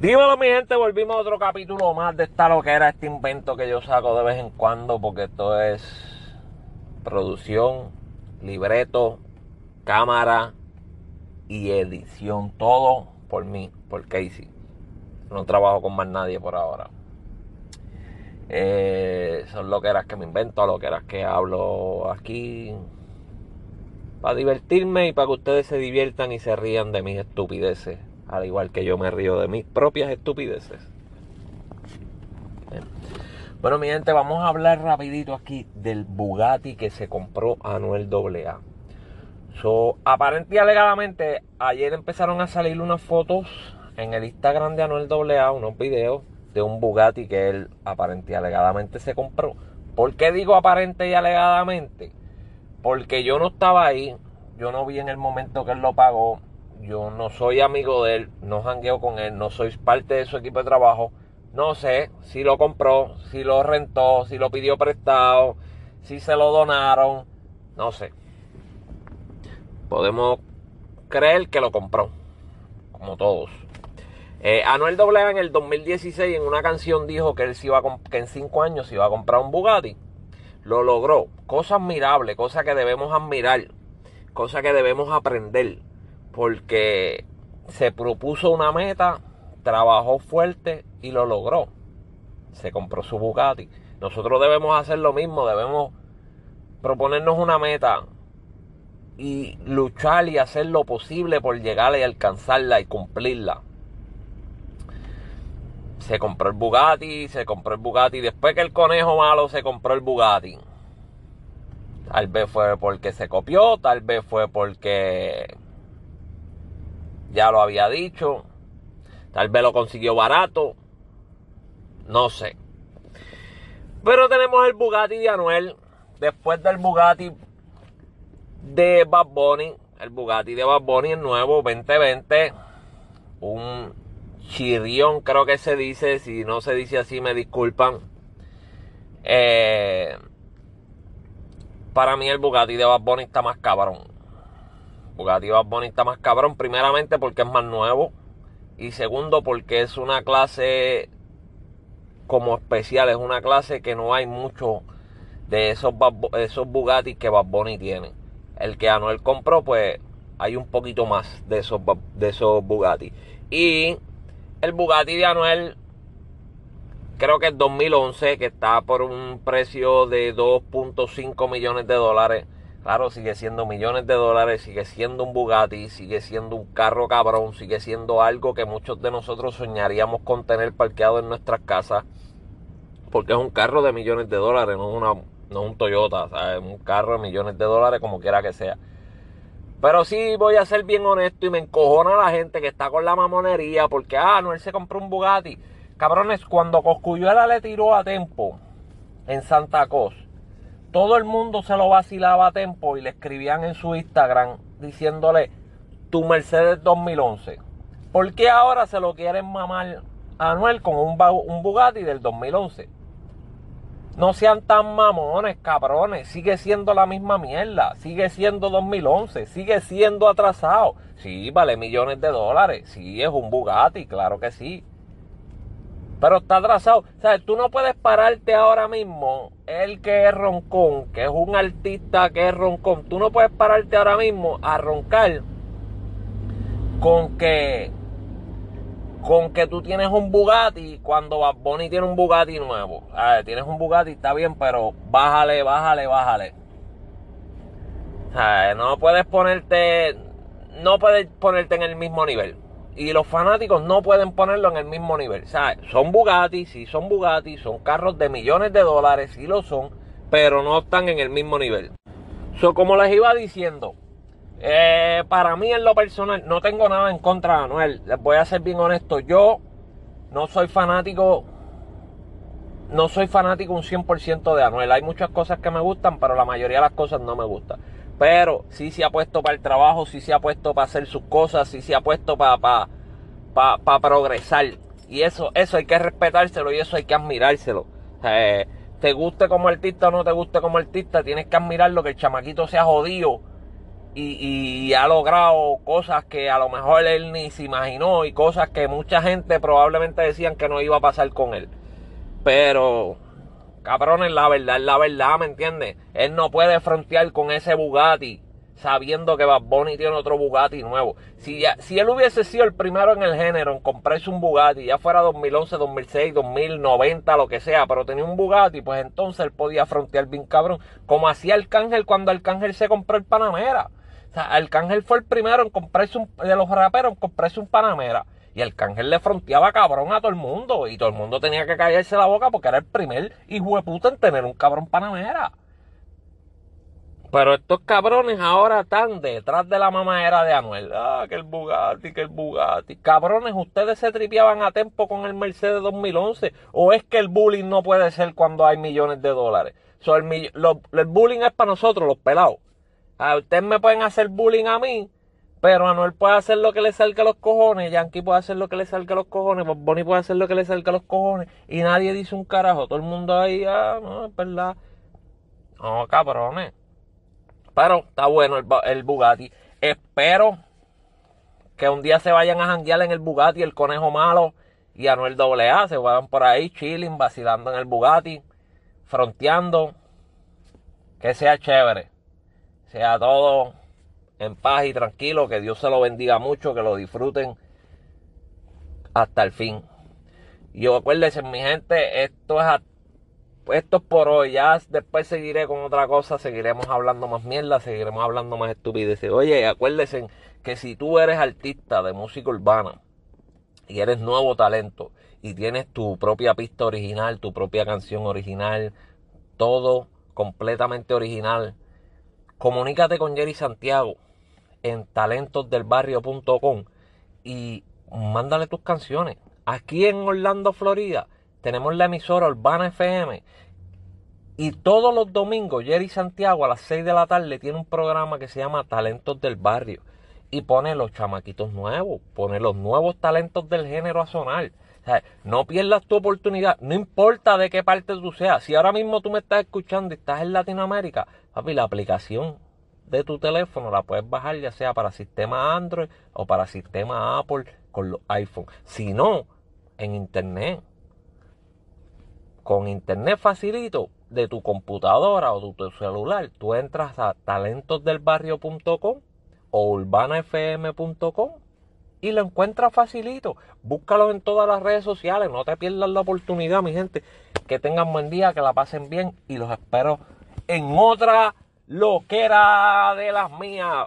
Dímelo mi gente, volvimos a otro capítulo más de esta lo que era este invento que yo saco de vez en cuando porque esto es producción, libreto, cámara y edición, todo por mí, por Casey. No trabajo con más nadie por ahora. Eh, son lo que me invento, lo que eras que hablo aquí. Para divertirme y para que ustedes se diviertan y se rían de mis estupideces al igual que yo me río de mis propias estupideces. Bueno, mi gente, vamos a hablar rapidito aquí del Bugatti que se compró Anuel AA. So, aparentemente y alegadamente, ayer empezaron a salir unas fotos en el Instagram de Anuel AA, unos videos de un Bugatti que él aparentemente y alegadamente se compró. ¿Por qué digo aparente y alegadamente? Porque yo no estaba ahí, yo no vi en el momento que él lo pagó, yo no soy amigo de él, no jangueo con él, no soy parte de su equipo de trabajo. No sé si lo compró, si lo rentó, si lo pidió prestado, si se lo donaron, no sé. Podemos creer que lo compró, como todos. Eh, Anuel AA en el 2016 en una canción dijo que él se iba a que en cinco años se iba a comprar un Bugatti. Lo logró. Cosa admirable, cosa que debemos admirar, cosa que debemos aprender porque se propuso una meta, trabajó fuerte y lo logró. Se compró su Bugatti. Nosotros debemos hacer lo mismo, debemos proponernos una meta y luchar y hacer lo posible por llegar y alcanzarla y cumplirla. Se compró el Bugatti, se compró el Bugatti. Después que el conejo malo se compró el Bugatti. Tal vez fue porque se copió, tal vez fue porque ya lo había dicho. Tal vez lo consiguió barato. No sé. Pero tenemos el Bugatti de Anuel. Después del Bugatti de Bad Bunny. El Bugatti de Bad Bunny, el nuevo 2020. Un chirrión, creo que se dice. Si no se dice así, me disculpan. Eh, para mí el Bugatti de Bad Bunny está más cabrón. Bugatti Bad Bunny está más cabrón, primeramente porque es más nuevo y segundo porque es una clase como especial, es una clase que no hay mucho de esos, esos Bugatti que Bad Bunny tiene. El que Anuel compró, pues hay un poquito más de esos, de esos Bugatti. Y el Bugatti de Anuel, creo que es 2011, que está por un precio de 2.5 millones de dólares Claro, sigue siendo millones de dólares, sigue siendo un Bugatti, sigue siendo un carro cabrón, sigue siendo algo que muchos de nosotros soñaríamos con tener parqueado en nuestras casas. Porque es un carro de millones de dólares, no es, una, no un Toyota, es un carro de millones de dólares como quiera que sea. Pero sí voy a ser bien honesto y me encojona la gente que está con la mamonería porque, ah, no, él se compró un Bugatti. Cabrones, cuando Coscuyuela le tiró a Tempo en Santa Cruz todo el mundo se lo vacilaba a Tempo y le escribían en su Instagram diciéndole tu Mercedes 2011. ¿Por qué ahora se lo quieren mamar a Anuel con un, un Bugatti del 2011? No sean tan mamones, cabrones. Sigue siendo la misma mierda. Sigue siendo 2011. Sigue siendo atrasado. Sí, vale millones de dólares. Sí, es un Bugatti, claro que sí. Pero está atrasado. O sea, tú no puedes pararte ahora mismo, el que es roncón, que es un artista que es roncón, tú no puedes pararte ahora mismo a roncar con que con que tú tienes un Bugatti cuando Bad tiene un Bugatti nuevo. A ver, tienes un Bugatti, está bien, pero bájale, bájale, bájale. O sea, no puedes ponerte no puedes ponerte en el mismo nivel y los fanáticos no pueden ponerlo en el mismo nivel. O sea, son Bugatti, sí son Bugatti, son carros de millones de dólares, sí lo son, pero no están en el mismo nivel. So, como les iba diciendo, eh, para mí en lo personal no tengo nada en contra de Anuel. Les voy a ser bien honesto, yo no soy fanático, no soy fanático un 100% de Anuel. Hay muchas cosas que me gustan, pero la mayoría de las cosas no me gustan. Pero sí se ha puesto para el trabajo, sí se ha puesto para hacer sus cosas, sí se ha puesto para, para, progresar. Y eso, eso hay que respetárselo y eso hay que admirárselo. Eh, te guste como artista o no te guste como artista, tienes que admirarlo que el chamaquito sea jodido y, ha logrado cosas que a lo mejor él ni se imaginó y cosas que mucha gente probablemente decían que no iba a pasar con él. Pero, cabrones, la verdad es la verdad, ¿me entiendes? Él no puede frontear con ese Bugatti sabiendo que Bad Bunny tiene otro Bugatti nuevo. Si, ya, si él hubiese sido el primero en el género en comprarse un Bugatti, ya fuera 2011, 2006, 2090, lo que sea, pero tenía un Bugatti, pues entonces él podía frontear bien cabrón, como hacía Arcángel cuando Arcángel se compró el Panamera. O sea, Arcángel fue el primero en comprarse un, de los raperos en comprarse un Panamera. Y Arcángel le fronteaba cabrón a todo el mundo. Y todo el mundo tenía que callarse la boca porque era el primer hijo de puta en tener un cabrón Panamera. Pero estos cabrones ahora están detrás de la mamadera de Anuel. Ah, que el Bugatti, que el Bugatti. Cabrones, ustedes se tripeaban a tiempo con el Mercedes 2011. ¿O es que el bullying no puede ser cuando hay millones de dólares? el, el bullying es para nosotros, los pelados. A ustedes me pueden hacer bullying a mí, pero Anuel puede hacer lo que le salga a los cojones, Yankee puede hacer lo que le salga a los cojones, Bonnie puede hacer lo que le salga a los cojones, y nadie dice un carajo. Todo el mundo ahí, ah, no, es verdad. No, cabrones. Pero está bueno el, Bugatti. Espero que un día se vayan a janguear en el Bugatti el conejo malo y Anuel AA. Se vayan por ahí chilling, vacilando en el Bugatti, fronteando. Que sea chévere sea todo en paz y tranquilo, que Dios se lo bendiga mucho, que lo disfruten hasta el fin. Y acuérdense, mi gente, esto es, esto es por hoy. Ya después seguiré con otra cosa, seguiremos hablando más mierda, seguiremos hablando más estupideces. Oye, acuérdense que si tú eres artista de música urbana y eres nuevo talento y tienes tu propia pista original, tu propia canción original, todo completamente original, Comunícate con Jerry Santiago en talentosdelbarrio.com y mándale tus canciones. Aquí en Orlando, Florida, tenemos la emisora Urbana FM. Y todos los domingos, Jerry Santiago a las 6 de la tarde tiene un programa que se llama Talentos del Barrio. Y pone los chamaquitos nuevos, pone los nuevos talentos del género a sonar. no pierdas tu oportunidad, no importa de qué parte tú seas. Si ahora mismo tú me estás escuchando y estás en Latinoamérica, Papi, la aplicación de tu teléfono la puedes bajar ya sea para sistema Android o para sistema Apple con los iPhone. Si no, en internet. Con internet facilito de tu computadora o de tu celular, tú entras a talentosdelbarrio.com o urbanafm.com y lo encuentras facilito. Búscalo en todas las redes sociales, no te pierdas la oportunidad, mi gente. Que tengan buen día, que la pasen bien y los espero en otra loquera de las mías.